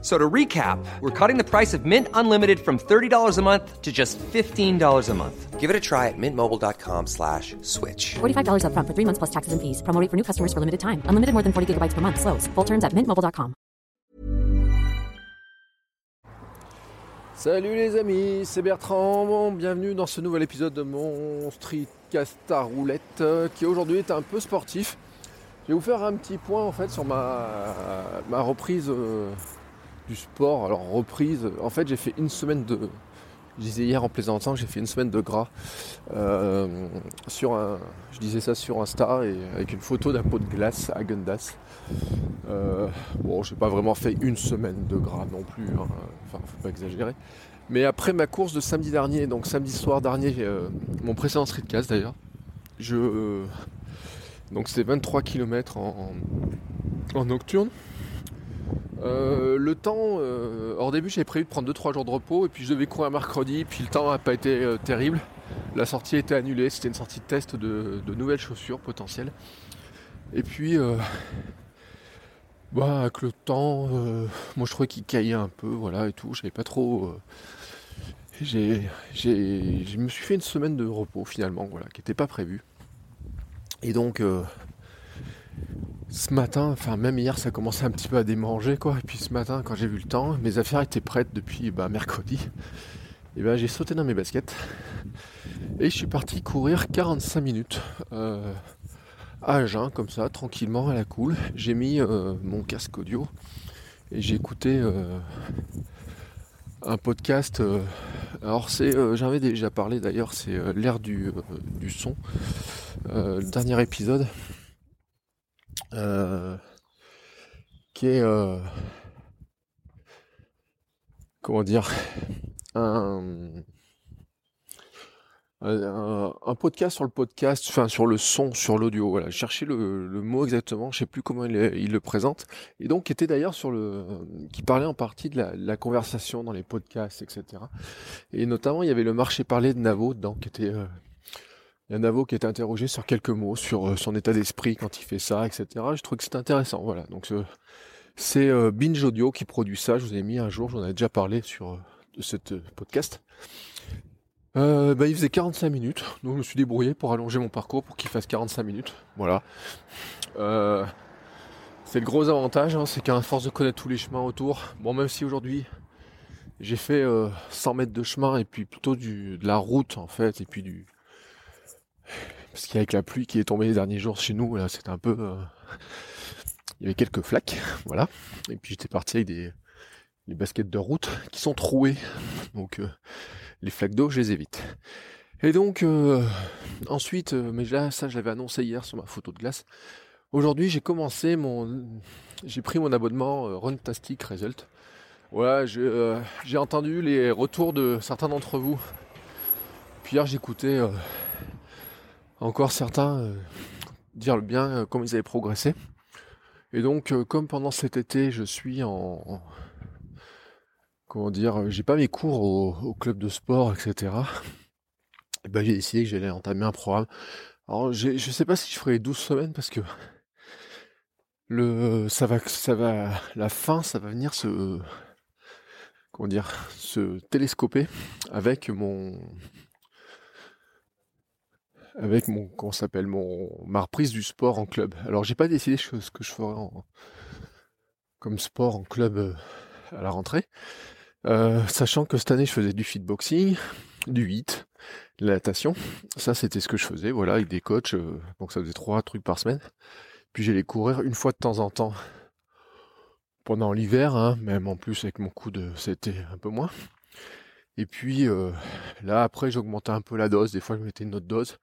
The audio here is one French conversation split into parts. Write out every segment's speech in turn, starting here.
So to recap, we're cutting the price of Mint Unlimited from $30 a month to just $15 a month. Give it a try at mintmobile.com slash switch. $45 upfront for three months plus taxes and fees. Promo rate for new customers for limited time. Unlimited more than 40 gigabytes per month. Slows. Full terms at mintmobile.com. Salut les amis, c'est Bertrand. Bon, bienvenue dans ce nouvel épisode de mon streetcast à roulette euh, qui aujourd'hui est un peu sportif. Je vais vous faire un petit point en fait sur ma, ma reprise euh, du sport. Alors reprise, en fait j'ai fait une semaine de, je disais hier en plaisantant que j'ai fait une semaine de gras euh, sur un, je disais ça sur Insta et avec une photo d'un pot de glace à Gundas. Euh, bon, j'ai pas vraiment fait une semaine de gras non plus, hein. enfin faut pas exagérer. Mais après ma course de samedi dernier, donc samedi soir dernier, euh, mon précédent streetcast d'ailleurs, je donc c'était 23 km en, en nocturne. Euh, le temps, euh, au début j'avais prévu de prendre 2-3 jours de repos et puis je devais courir mercredi, puis le temps n'a pas été euh, terrible. La sortie a été annulée, c'était une sortie de test de, nouvelles chaussures potentielles. Et puis, bah, avec le temps, moi je trouvais qu'il caillait un peu, voilà et tout, j'avais pas trop. j'ai, j'ai, je me suis fait une semaine de repos finalement, voilà, qui n'était pas prévue. Et donc, ce matin, enfin même hier, ça commençait un petit peu à démanger quoi. Et puis ce matin, quand j'ai vu le temps, mes affaires étaient prêtes depuis bah, mercredi. Et ben j'ai sauté dans mes baskets et je suis parti courir 45 minutes euh, à jeun comme ça, tranquillement à la cool. J'ai mis euh, mon casque audio et j'ai écouté euh, un podcast. alors c'est, j'en avais déjà parlé d'ailleurs, c'est l'ère du, du son, le dernier épisode qui est euh, comment dire un, podcast sur le podcast, enfin sur le son, sur l'audio. Voilà, chercher le, le mot exactement, je sais plus comment il, le présente, et donc qui était d'ailleurs sur le, qui parlait en partie de la, de la conversation dans les podcasts, etc. Et notamment il y avait le marché parlé de Navo dedans, qui était euh, il y a Navo qui était interrogé sur quelques mots, sur euh, son état d'esprit quand il fait ça, etc. Je trouve que c'est intéressant. Voilà. Donc c'est euh, Binge Audio qui produit ça. Je vous ai mis un jour, j'en avais déjà parlé sur euh, de cette podcast. Bah, il faisait 45 minutes, donc je me suis débrouillé pour allonger mon parcours pour qu'il fasse 45 minutes. Voilà. C'est le gros avantage, hein, c'est qu'à force de connaître tous les chemins autour, bon même si aujourd'hui j'ai fait euh, 100 mètres de chemin et puis plutôt du, de la route en fait, et puis du, parce qu'avec la pluie qui est tombée les derniers jours chez nous, là, c'était un peu. euh, Il y avait quelques flaques, voilà. Et puis j'étais parti avec des, baskets de route qui sont trouées. Donc euh, les flaques d'eau, je les évite. Et donc, euh, ensuite, mais là, ça, je l'avais annoncé hier sur ma photo de glace. Aujourd'hui, j'ai commencé mon. J'ai pris mon abonnement Runtastic Result. Voilà, j'ai entendu les retours de certains d'entre vous. Puis hier, j'écoutais. Encore certains euh, dire le bien euh, comme ils avaient progressé. Et donc, euh, comme pendant cet été, je suis en, en- comment dire, j'ai pas mes cours au, club de sport, etc. Et ben, j'ai décidé que j'allais entamer un programme. Alors, je sais pas si je ferai 12 semaines parce que le, ça va, ça va, la fin, ça va venir se, comment dire, se télescoper avec mon, avec mon s'appelle mon ma reprise du sport en club. Alors j'ai pas décidé ce que je ferai en, comme sport en club euh, à la rentrée, Euh, sachant que cette année je faisais du fitboxing, du hit, de la natation. Ça c'était ce que je faisais, voilà, avec des coachs. euh, donc ça faisait trois trucs par semaine. Puis j'allais courir une fois de temps en temps pendant l'hiver, hein, même en plus avec mon coup de c'était un peu moins. Et puis là après j'augmentais un peu la dose, des fois je mettais une autre dose.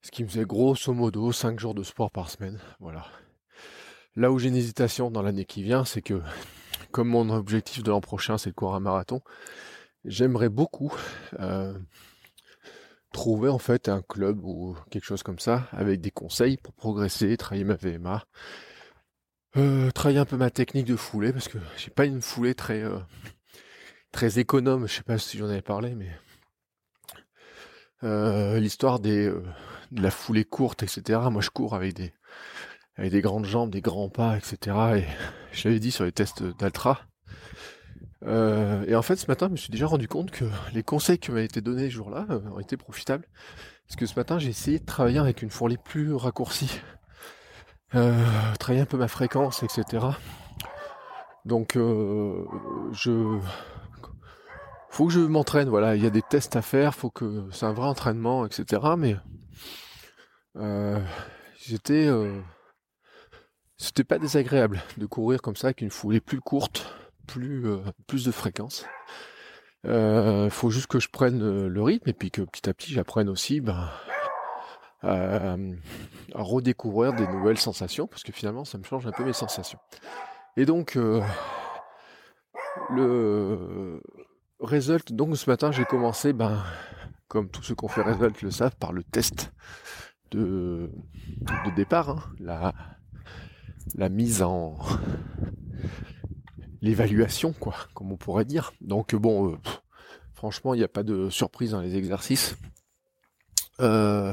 Ce qui me faisait grosso modo 5 jours de sport par semaine. Voilà. Là où j'ai une hésitation dans l'année qui vient, c'est que comme mon objectif de l'an prochain c'est de courir un marathon, j'aimerais beaucoup trouver en fait un club ou quelque chose comme ça avec des conseils pour progresser, travailler ma VMA. Travailler un peu ma technique de foulée parce que j'ai pas une foulée très très économe. Je sais pas si j'en avais parlé, mais euh, l'histoire des de la foulée courte, etc. Moi, je cours avec des avec des grandes jambes, des grands pas, etc. Et je l'avais dit sur les tests d'Altra. et en fait, ce matin, je me suis déjà rendu compte que les conseils qui m'avaient été donnés ce jour-là ont été profitables. Parce que ce matin, j'ai essayé de travailler avec une fourlée plus raccourcie. Euh, travailler un peu ma fréquence, etc. Donc, euh, je faut que je m'entraîne. Voilà, il y a des tests à faire, faut que c'est un vrai entraînement, etc. Mais euh, j'étais, c'était pas désagréable de courir comme ça avec une foulée plus courte, plus plus de fréquence. Il faut juste que je prenne le rythme et puis que petit à petit j'apprenne aussi ben, à, redécouvrir des nouvelles sensations, parce que finalement ça me change un peu mes sensations. Et donc euh, le result, donc ce matin j'ai commencé, ben, comme tous ceux qui ont fait result le savent, par le test de, de départ, hein, la, la mise en l'évaluation, quoi, comme on pourrait dire. Donc bon, euh, franchement, il n'y a pas de surprise dans les exercices. Euh,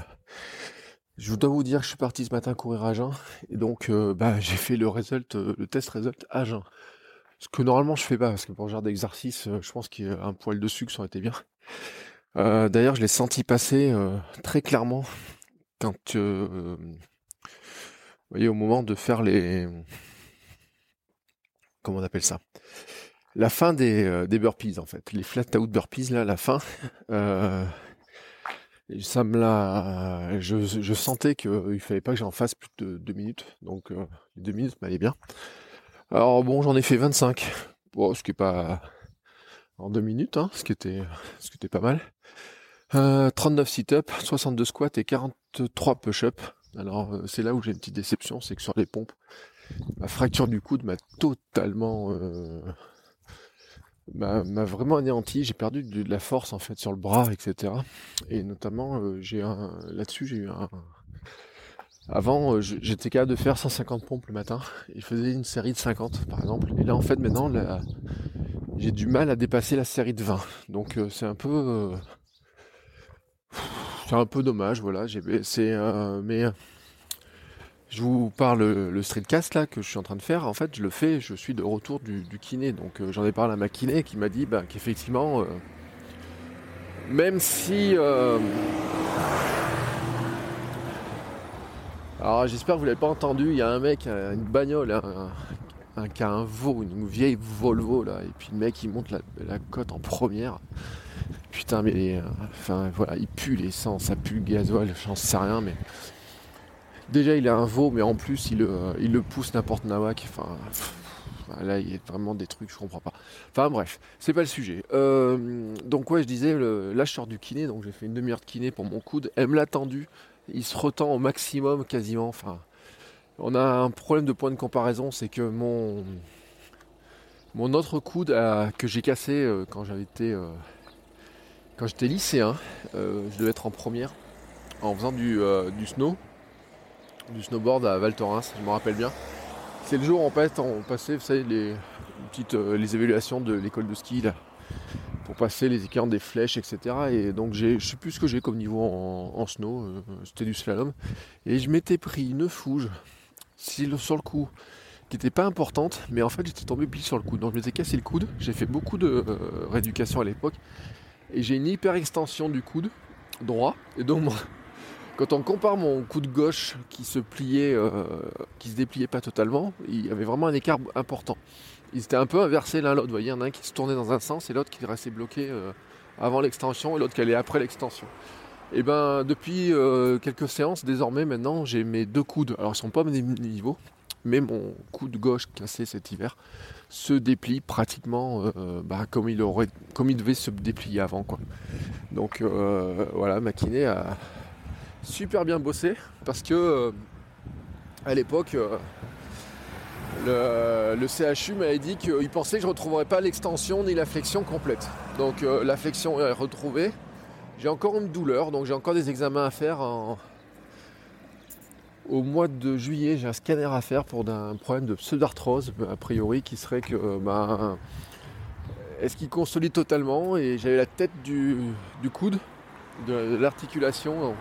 je dois vous dire que je suis parti ce matin courir à jeun et donc euh, bah, j'ai fait le result, le test result à jeun. Ce que normalement je fais pas parce que pour ce genre d'exercice, euh, je pense qu'il y a un poil de sucre ça aurait été bien. D'ailleurs, je l'ai senti passer très clairement quand, vous voyez, au moment de faire les, comment on appelle ça, la fin des, des burpees en fait, les flat out burpees là, la fin ça me l'a. Je, sentais qu'il fallait pas que j'en fasse plus de deux minutes. Donc euh, les deux minutes m'allaient bien. Alors bon, j'en ai fait 25. Bon, ce qui est pas en deux minutes, hein, ce qui était, ce qui pas mal. Euh, 39 sit-up, 62 squats et 43 push-up. Alors euh, c'est là où j'ai une petite déception, c'est que sur les pompes, ma fracture du coude m'a totalement euh, m'a vraiment anéanti. J'ai perdu de, la force en fait sur le bras, etc. Et notamment, euh, j'ai là-dessus, j'ai eu un. Avant, euh, j'étais capable de faire 150 pompes le matin. Il faisait une série de 50 par exemple. Et là, en fait, maintenant, j'ai du mal à dépasser la série de 20. Donc, euh, c'est un peu. c'est un peu dommage, voilà. C'est mais je vous parle le streetcast là que je suis en train de faire. En fait, je le fais, je suis de retour du, kiné. Donc euh, j'en ai parlé à ma kiné qui m'a dit bah, qu'effectivement, euh, même si. Euh, alors j'espère que vous l'avez pas entendu, il y a un mec, une bagnole, un, qui a un veau, une vieille Volvo là, et puis le mec il monte la, la côte en première. Putain mais enfin voilà, il pue l'essence, ça pue le gasoil, j'en sais rien mais Déjà, il a un veau, mais en plus, il, euh, le pousse n'importe nawak. Enfin, là, il y a vraiment des trucs, je comprends pas. Enfin, bref, c'est pas le sujet. Euh, donc, ouais, je disais, le, là, je sors du kiné, donc j'ai fait une demi-heure de kiné pour mon coude. Elle me l'a tendu. Il se retend au maximum, quasiment. On a un problème de point de comparaison, c'est que mon autre coude que j'ai cassé euh, été quand j'étais lycéen, je devais être en première en faisant du, snow du snowboard à Val Thorens, je me rappelle bien. C'est le jour en fait on passait, les euh, les évaluations de l'école de ski là, pour passer les écarts des flèches, etc. Et donc je sais plus ce que j'ai comme niveau en, snow, euh, c'était du slalom. Et je m'étais pris une fouge sur le coup qui n'était pas importante, mais en fait j'étais tombé pile sur le coude. Donc je m'étais cassé le coude. J'ai fait beaucoup de euh, rééducation à l'époque. Et j'ai une hyper extension du coude droit. Et donc quand on compare mon coup de gauche qui se pliait, euh, qui se dépliait pas totalement, il y avait vraiment un écart important. Ils étaient un peu inversés l'un l'autre. Vous voyez, il y en a un qui se tournait dans un sens et l'autre qui restait bloqué euh, avant l'extension et l'autre qui allait après l'extension. Et ben depuis euh, quelques séances, désormais maintenant, j'ai mes deux coudes. Alors ils sont pas au même niveau, mais mon coude gauche cassé cet hiver se déplie pratiquement bah, comme il aurait, comme il devait se déplier avant quoi. Donc voilà, ma kiné a super bien bossé parce que euh, à l'époque euh, le, CHU m'avait dit qu'il pensait que je ne retrouverais pas l'extension ni la flexion complète. Donc euh, la flexion est retrouvée. J'ai encore une douleur, donc j'ai encore des examens à faire en, au mois de juillet, j'ai un scanner à faire pour un problème de pseudarthrose, a priori, qui serait que, ben, est-ce qu'il consolide totalement? Et j'avais la tête du, coude, de, l'articulation,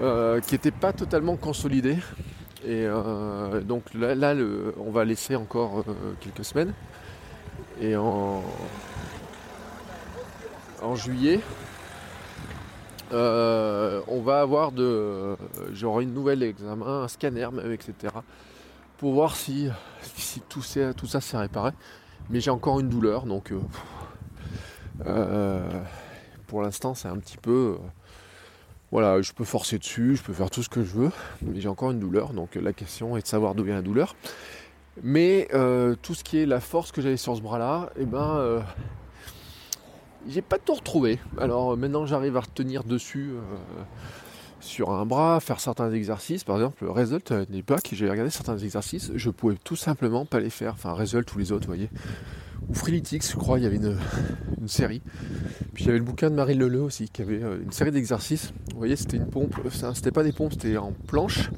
euh, qui n'était pas totalement consolidée. Et euh, donc là, on va laisser encore quelques semaines. Et en, en juillet, euh, on va avoir de, genre une nouvelle examen, un scanner même, etc. Pour voir si, si tout, tout, ça s'est réparé. Mais j'ai encore une douleur, donc euh, euh, pour l'instant c'est un petit peu, voilà, je peux forcer dessus, je peux faire tout ce que je veux, mais j'ai encore une douleur. Donc la question est de savoir d'où vient la douleur. Mais tout ce qui est la force que j'avais sur ce bras-là, eh ben j'ai pas tout retrouvé. Alors maintenant j'arrive à retenir dessus euh, sur un bras, faire certains exercices. Par exemple, Result à l'époque, j'ai regardé certains exercices, je pouvais tout simplement pas les faire. Enfin, Result, tous les autres, vous voyez. Ou Freeletics, je crois, il y avait une, série. Puis il y avait le bouquin de Marie Leleu aussi, qui avait euh, une série d'exercices. Vous voyez, c'était une pompe, euh, c'était pas des pompes, c'était en planche.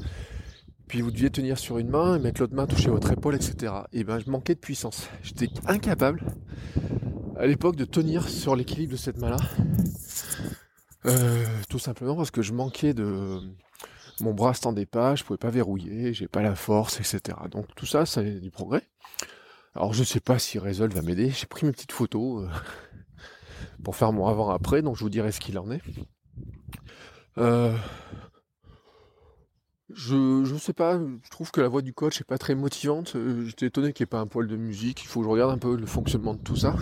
Puis vous deviez tenir sur une main et mettre l'autre main toucher votre épaule, etc. Et ben je manquais de puissance. J'étais incapable à l'époque de tenir sur l'équilibre de cette main-là. Euh, tout simplement parce que je manquais de. Mon bras se tendait pas, je pouvais pas verrouiller, j'ai pas la force, etc. Donc tout ça, c'est du progrès. Alors je sais pas si Resolve va m'aider. J'ai pris mes petites photos euh, pour faire mon avant-après, donc je vous dirai ce qu'il en est. Euh, je, je sais pas, je trouve que la voix du coach est pas très motivante. Euh, j'étais étonné qu'il n'y ait pas un poil de musique. Il faut que je regarde un peu le fonctionnement de tout ça.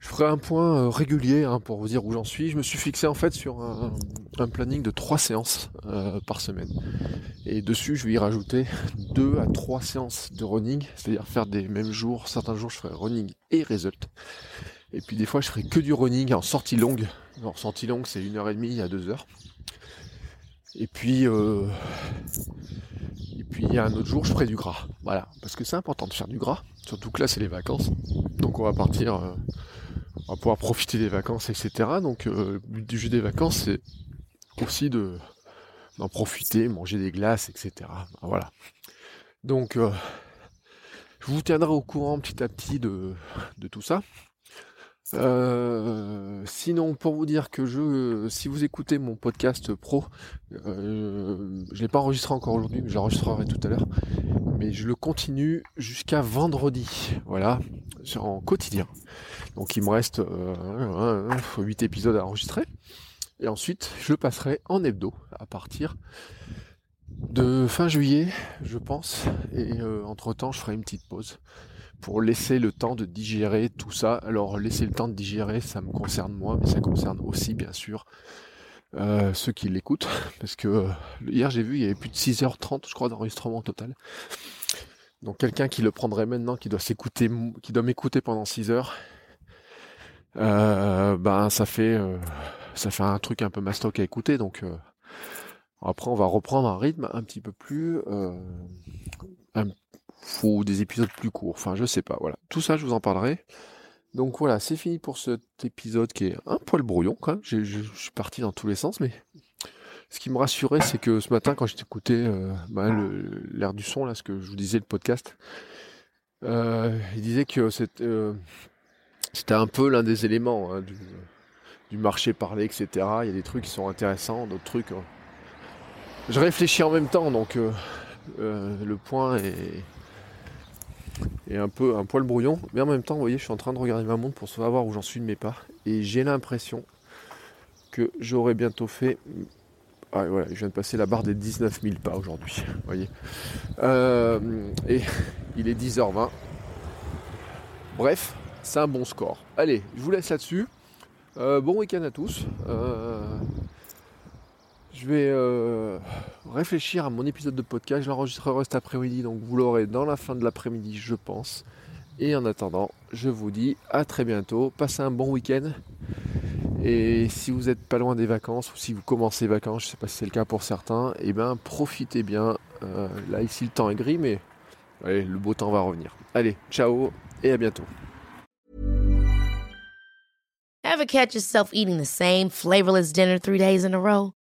Je ferai un point euh, régulier hein, pour vous dire où j'en suis. Je me suis fixé en fait sur un, planning de trois séances par semaine. Et dessus, je vais y rajouter deux à trois séances de running, c'est-à-dire faire des mêmes jours. Certains jours, je ferai running et result. Et puis des fois, je ferai que du running en sortie longue. En sortie longue, c'est une heure et demie à deux heures. Et puis, euh, et puis il y a un autre jour, je ferai du gras. Voilà, parce que c'est important de faire du gras. Surtout que là, c'est les vacances. Donc on va partir, euh, on va pouvoir profiter des vacances, etc. Donc euh, le but du jeu des vacances, c'est aussi de d'en profiter, manger des glaces, etc. Voilà. Donc je vous tiendrai au courant petit à petit de tout ça. Euh, sinon, pour vous dire que je, si vous écoutez mon podcast pro, euh, je l'ai pas enregistré encore aujourd'hui, mais j'enregistrerai tout à l'heure. Mais je le continue jusqu'à vendredi, voilà, en quotidien. Donc il me reste euh, 8 épisodes à enregistrer. Et ensuite, je passerai en hebdo à partir de fin juillet, je pense. Et euh, entre temps, je ferai une petite pause pour laisser le temps de digérer tout ça. Alors laisser le temps de digérer, ça me concerne moi, mais ça concerne aussi bien sûr euh, ceux qui l'écoutent. Parce que euh, hier j'ai vu, il y avait plus de 6h30 je crois d'enregistrement total. Donc quelqu'un qui le prendrait maintenant, qui doit s'écouter, qui doit m'écouter pendant 6 heures, euh, ben ça fait ça fait un truc un peu mastoc à écouter. Donc après on va reprendre un rythme un petit peu plus faut des épisodes plus courts. Enfin, je sais pas. Voilà. Tout ça, je vous en parlerai. Donc voilà, c'est fini pour cet épisode qui est un poil brouillon quand. Je, suis parti dans tous les sens, mais ce qui me rassurait, c'est que ce matin, quand écouté euh, bah, l'air du son, là, ce que je vous disais, le podcast, euh, il disait que c'était euh, un peu l'un des éléments hein, du, marché parlé, etc. Il y a des trucs qui sont intéressants, d'autres trucs. Je réfléchis en même temps, donc le point est et un peu un poil brouillon. Mais en même temps, vous voyez, je suis en train de regarder ma montre pour savoir où j'en suis de mes pas. Et j'ai l'impression que j'aurais bientôt fait. Ah, voilà, je viens de passer la barre des 19 000 pas aujourd'hui. Voyez. Euh, et il est 10h20. Bref, c'est un bon score. Allez, je vous laisse là-dessus. Euh, bon week-end à tous. Euh, je vais euh, réfléchir à mon épisode de podcast. Je l'enregistrerai cet après-midi, donc vous l'aurez dans la fin de l'après-midi, je pense. Et en attendant, je vous dis à très bientôt. Passez un bon week-end. Et si vous n'êtes pas loin des vacances ou si vous commencez vacances, je ne sais pas si c'est le cas pour certains, et eh bien profitez bien. Euh, là ici le temps est gris, mais le beau temps va revenir. Allez, ciao et à bientôt. Ever catch yourself eating the same flavorless dinner three days in a row?